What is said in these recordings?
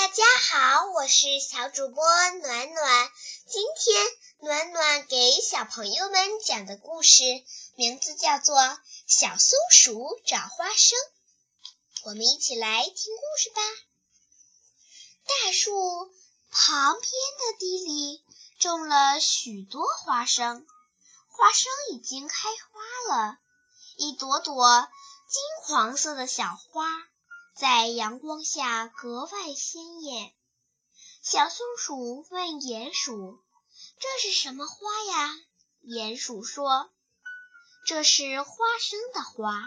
大家好，我是小主播暖暖。今天暖暖给小朋友们讲的故事名字叫做《小松鼠找花生》。我们一起来听故事吧。大树旁边的地里种了许多花生，花生已经开花了，一朵朵金黄色的小花。在阳光下格外鲜艳。小松鼠问鼹鼠：“这是什么花呀？”鼹鼠说：“这是花生的花，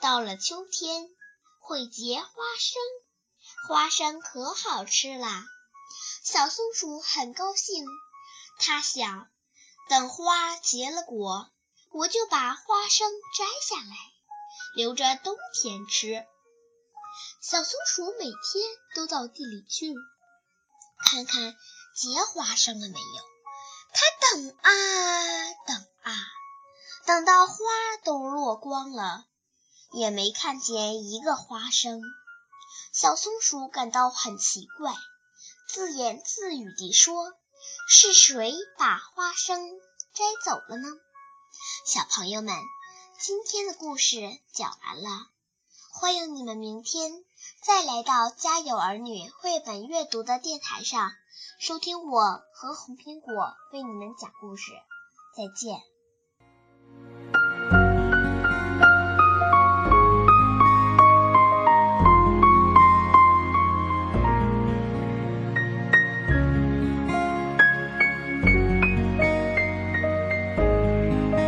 到了秋天会结花生，花生可好吃啦。”小松鼠很高兴，它想：等花结了果，我就把花生摘下来，留着冬天吃。小松鼠每天都到地里去看看结花生了没有。它等啊等啊，等到花都落光了，也没看见一个花生。小松鼠感到很奇怪，自言自语地说：“是谁把花生摘走了呢？”小朋友们，今天的故事讲完了。欢迎你们明天再来到家有儿女绘本阅读的电台上，收听我和红苹果为你们讲故事。再见。